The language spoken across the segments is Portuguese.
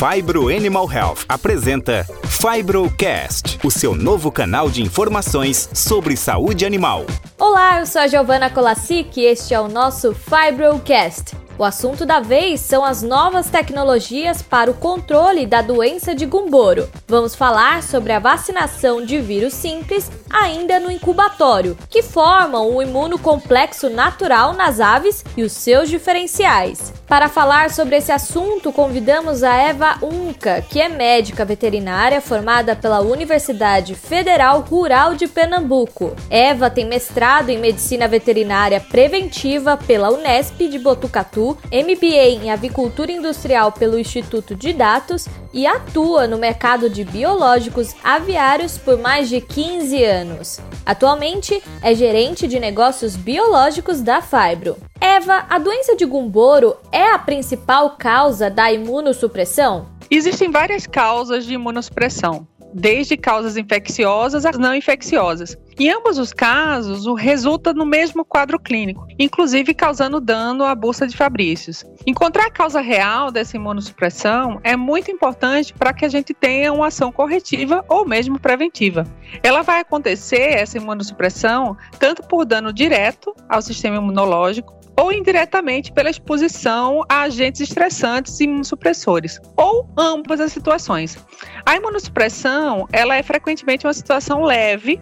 Fibro Animal Health apresenta Fibrocast, o seu novo canal de informações sobre saúde animal. Olá, eu sou a Giovana Colassic e este é o nosso Fibrocast. O assunto da vez são as novas tecnologias para o controle da doença de Gumboro. Vamos falar sobre a vacinação de vírus simples ainda no incubatório, que formam o imunocomplexo natural nas aves e os seus diferenciais. Para falar sobre esse assunto, convidamos a Eva Unca, que é médica veterinária formada pela Universidade Federal Rural de Pernambuco. Eva tem mestrado em medicina veterinária preventiva pela Unesp de Botucatu MBA em Avicultura Industrial pelo Instituto de Dados e atua no mercado de biológicos aviários por mais de 15 anos. Atualmente é gerente de negócios biológicos da Fibro. Eva, a doença de Gumboro é a principal causa da imunossupressão? Existem várias causas de imunossupressão desde causas infecciosas às não infecciosas. Em ambos os casos, o resulta no mesmo quadro clínico, inclusive causando dano à bolsa de Fabrícios. Encontrar a causa real dessa imunossupressão é muito importante para que a gente tenha uma ação corretiva ou mesmo preventiva. Ela vai acontecer, essa imunossupressão, tanto por dano direto ao sistema imunológico, ou indiretamente pela exposição a agentes estressantes e imunossupressores, ou ambas as situações. A imunossupressão, ela é frequentemente uma situação leve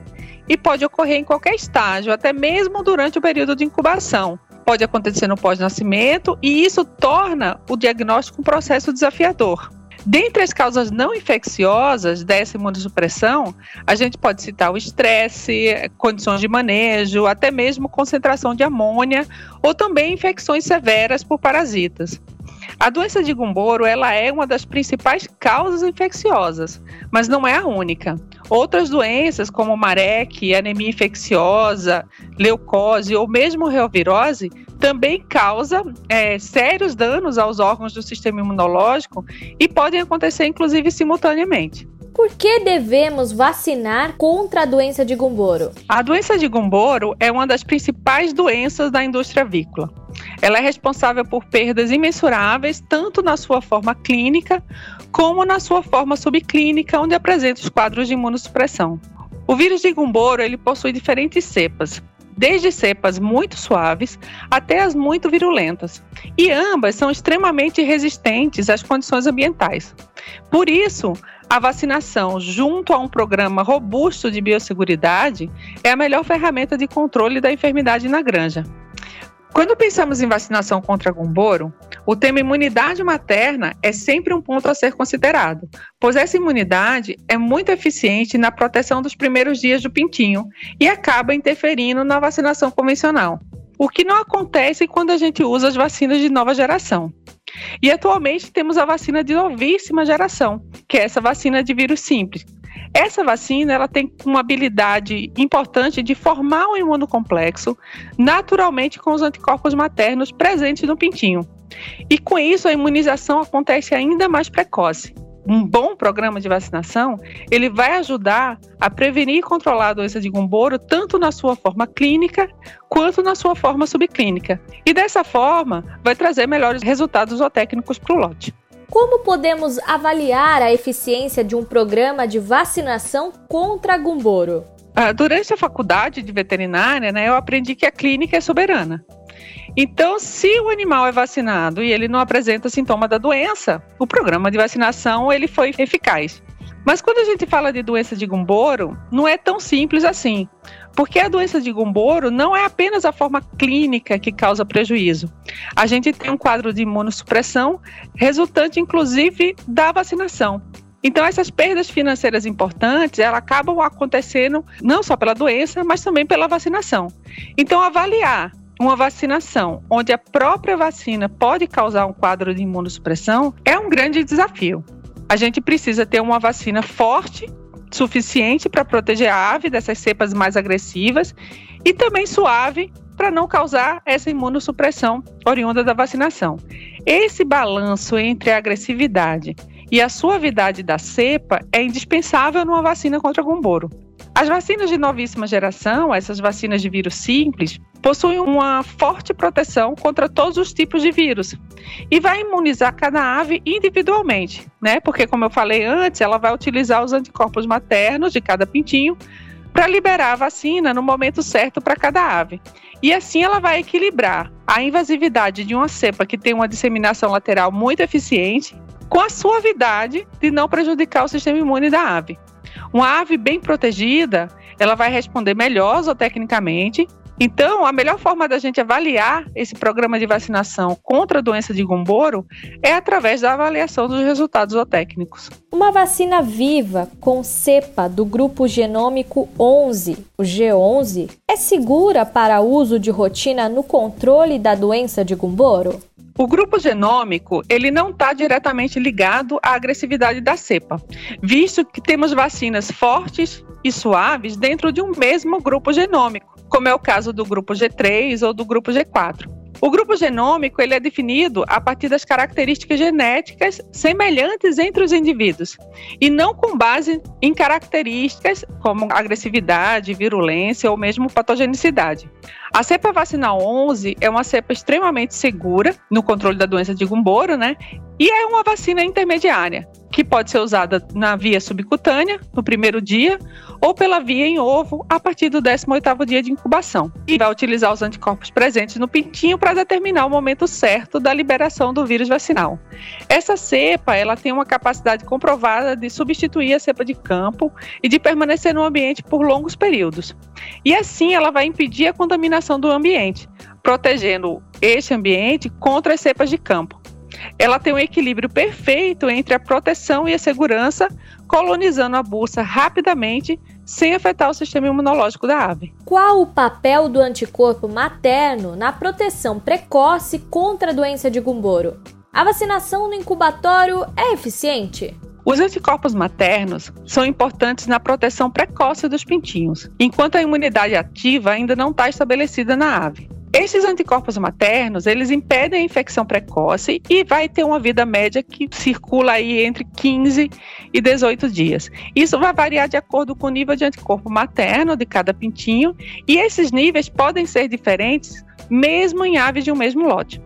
e pode ocorrer em qualquer estágio, até mesmo durante o período de incubação. Pode acontecer no pós-nascimento e isso torna o diagnóstico um processo desafiador. Dentre as causas não infecciosas dessa imunossupressão, a gente pode citar o estresse, condições de manejo, até mesmo concentração de amônia ou também infecções severas por parasitas. A doença de Gumboro ela é uma das principais causas infecciosas, mas não é a única. Outras doenças, como marek, anemia infecciosa, leucose ou mesmo reovirose, também causa é, sérios danos aos órgãos do sistema imunológico e podem acontecer, inclusive, simultaneamente. Por que devemos vacinar contra a doença de Gumboro? A doença de Gumboro é uma das principais doenças da indústria avícola. Ela é responsável por perdas imensuráveis, tanto na sua forma clínica, como na sua forma subclínica, onde apresenta os quadros de imunossupressão. O vírus de Gumboro ele possui diferentes cepas, desde cepas muito suaves até as muito virulentas, e ambas são extremamente resistentes às condições ambientais. Por isso, a vacinação, junto a um programa robusto de biosseguridade, é a melhor ferramenta de controle da enfermidade na granja. Quando pensamos em vacinação contra gumboro, o tema imunidade materna é sempre um ponto a ser considerado, pois essa imunidade é muito eficiente na proteção dos primeiros dias do pintinho e acaba interferindo na vacinação convencional. O que não acontece quando a gente usa as vacinas de nova geração. E atualmente temos a vacina de novíssima geração, que é essa vacina de vírus simples, essa vacina ela tem uma habilidade importante de formar um imunocomplexo naturalmente com os anticorpos maternos presentes no pintinho. E com isso a imunização acontece ainda mais precoce. Um bom programa de vacinação, ele vai ajudar a prevenir e controlar a doença de Gumboro tanto na sua forma clínica quanto na sua forma subclínica. E dessa forma, vai trazer melhores resultados zootécnicos para o lote. Como podemos avaliar a eficiência de um programa de vacinação contra gumboro? Ah, durante a faculdade de veterinária, né, eu aprendi que a clínica é soberana. Então, se o animal é vacinado e ele não apresenta sintoma da doença, o programa de vacinação ele foi eficaz. Mas quando a gente fala de doença de Gumboro, não é tão simples assim, porque a doença de Gumboro não é apenas a forma clínica que causa prejuízo. A gente tem um quadro de imunossupressão resultante, inclusive, da vacinação. Então, essas perdas financeiras importantes, elas acabam acontecendo não só pela doença, mas também pela vacinação. Então, avaliar uma vacinação onde a própria vacina pode causar um quadro de imunossupressão é um grande desafio a gente precisa ter uma vacina forte, suficiente para proteger a ave dessas cepas mais agressivas e também suave para não causar essa imunossupressão oriunda da vacinação. Esse balanço entre a agressividade e a suavidade da cepa é indispensável numa vacina contra gumboro. As vacinas de novíssima geração, essas vacinas de vírus simples, possuem uma forte proteção contra todos os tipos de vírus e vai imunizar cada ave individualmente, né? Porque, como eu falei antes, ela vai utilizar os anticorpos maternos de cada pintinho para liberar a vacina no momento certo para cada ave. E assim ela vai equilibrar a invasividade de uma cepa que tem uma disseminação lateral muito eficiente com a suavidade de não prejudicar o sistema imune da ave. Uma ave bem protegida, ela vai responder melhor zootecnicamente. Então, a melhor forma da gente avaliar esse programa de vacinação contra a doença de Gumboro é através da avaliação dos resultados zootécnicos. Uma vacina viva com cepa do grupo genômico 11, o G11, é segura para uso de rotina no controle da doença de Gumboro? O grupo genômico, ele não está diretamente ligado à agressividade da cepa, visto que temos vacinas fortes e suaves dentro de um mesmo grupo genômico, como é o caso do grupo G3 ou do grupo G4. O grupo genômico ele é definido a partir das características genéticas semelhantes entre os indivíduos e não com base em características como agressividade, virulência ou mesmo patogenicidade. A cepa vacinal 11 é uma cepa extremamente segura no controle da doença de Gumboro, né? E é uma vacina intermediária, que pode ser usada na via subcutânea, no primeiro dia, ou pela via em ovo, a partir do 18º dia de incubação. E vai utilizar os anticorpos presentes no pintinho para determinar o momento certo da liberação do vírus vacinal. Essa cepa, ela tem uma capacidade comprovada de substituir a cepa de campo e de permanecer no ambiente por longos períodos. E assim ela vai impedir a contaminação do ambiente, protegendo este ambiente contra as cepas de campo ela tem um equilíbrio perfeito entre a proteção e a segurança, colonizando a bursa rapidamente, sem afetar o sistema imunológico da ave. Qual o papel do anticorpo materno na proteção precoce contra a doença de Gumboro? A vacinação no incubatório é eficiente? Os anticorpos maternos são importantes na proteção precoce dos pintinhos, enquanto a imunidade ativa ainda não está estabelecida na ave. Esses anticorpos maternos, eles impedem a infecção precoce e vai ter uma vida média que circula aí entre 15 e 18 dias. Isso vai variar de acordo com o nível de anticorpo materno de cada pintinho e esses níveis podem ser diferentes mesmo em aves de um mesmo lote.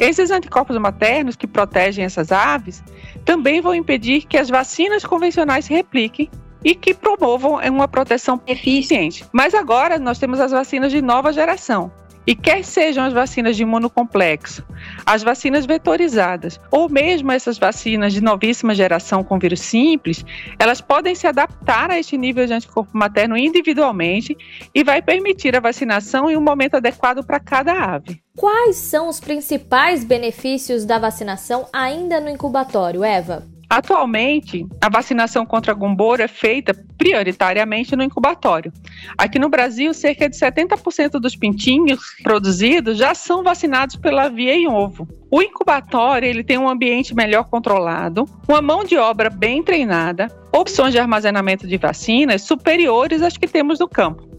Esses anticorpos maternos que protegem essas aves também vão impedir que as vacinas convencionais se repliquem e que promovam uma proteção eficiente. Mas agora nós temos as vacinas de nova geração, e quer sejam as vacinas de imunocomplexo, as vacinas vetorizadas, ou mesmo essas vacinas de novíssima geração com vírus simples, elas podem se adaptar a este nível de anticorpo materno individualmente e vai permitir a vacinação em um momento adequado para cada ave. Quais são os principais benefícios da vacinação ainda no incubatório, Eva? Atualmente, a vacinação contra gumboro é feita prioritariamente no incubatório. Aqui no Brasil, cerca de 70% dos pintinhos produzidos já são vacinados pela via em ovo. O incubatório ele tem um ambiente melhor controlado, uma mão de obra bem treinada, opções de armazenamento de vacinas superiores às que temos no campo.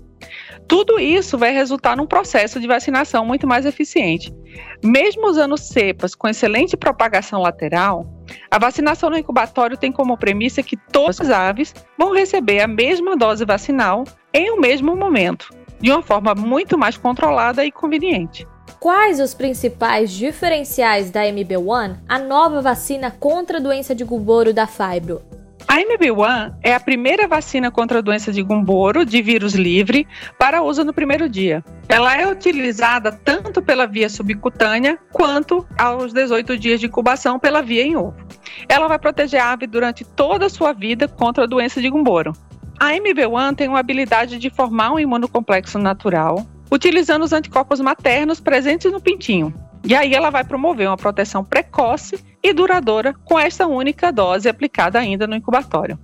Tudo isso vai resultar num processo de vacinação muito mais eficiente. Mesmo usando cepas com excelente propagação lateral, a vacinação no incubatório tem como premissa que todas as aves vão receber a mesma dose vacinal em um mesmo momento, de uma forma muito mais controlada e conveniente. Quais os principais diferenciais da MB1, a nova vacina contra a doença de Gumboro da Fibro? A MB1 é a primeira vacina contra a doença de Gumboro de vírus livre para uso no primeiro dia. Ela é utilizada tanto pela via subcutânea quanto aos 18 dias de incubação pela via em ovo. Ela vai proteger a ave durante toda a sua vida contra a doença de Gumboro. A MB1 tem uma habilidade de formar um imunocomplexo natural, utilizando os anticorpos maternos presentes no pintinho. E aí ela vai promover uma proteção precoce e duradoura com esta única dose aplicada ainda no incubatório.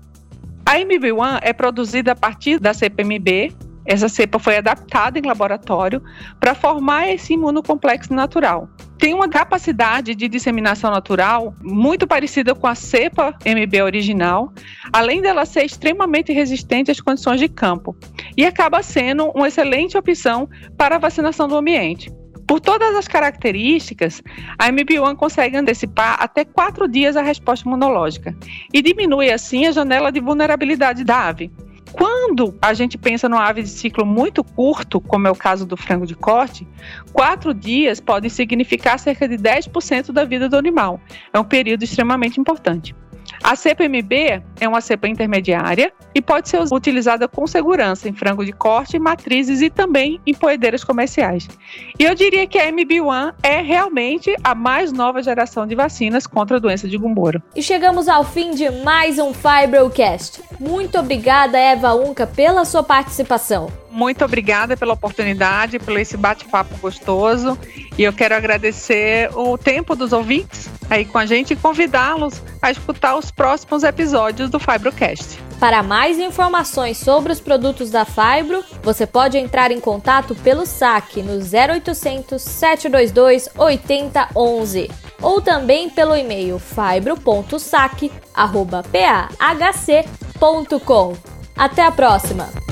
A MB1 é produzida a partir da CPMB. Essa cepa foi adaptada em laboratório para formar esse imunocomplexo natural. Tem uma capacidade de disseminação natural muito parecida com a cepa MB original, além dela ser extremamente resistente às condições de campo, e acaba sendo uma excelente opção para a vacinação do ambiente. Por todas as características, a MP1 consegue antecipar até quatro dias a resposta imunológica e diminui assim a janela de vulnerabilidade da ave. Quando a gente pensa numa ave de ciclo muito curto, como é o caso do frango de corte, quatro dias podem significar cerca de 10% da vida do animal. É um período extremamente importante. A cepa MB é uma cepa intermediária e pode ser utilizada com segurança em frango de corte, matrizes e também em poedeiras comerciais. E eu diria que a MB1 é realmente a mais nova geração de vacinas contra a doença de Gumboro. E chegamos ao fim de mais um Fibrocast. Muito obrigada, Eva Unca, pela sua participação. Muito obrigada pela oportunidade, por esse bate-papo gostoso. E eu quero agradecer o tempo dos ouvintes aí com a gente e convidá-los a escutar os próximos episódios do Fibrocast. Para mais informações sobre os produtos da Fibro, você pode entrar em contato pelo saque no 0800 722 8011 ou também pelo e-mail fibro.saque@pahc.com. Até a próxima!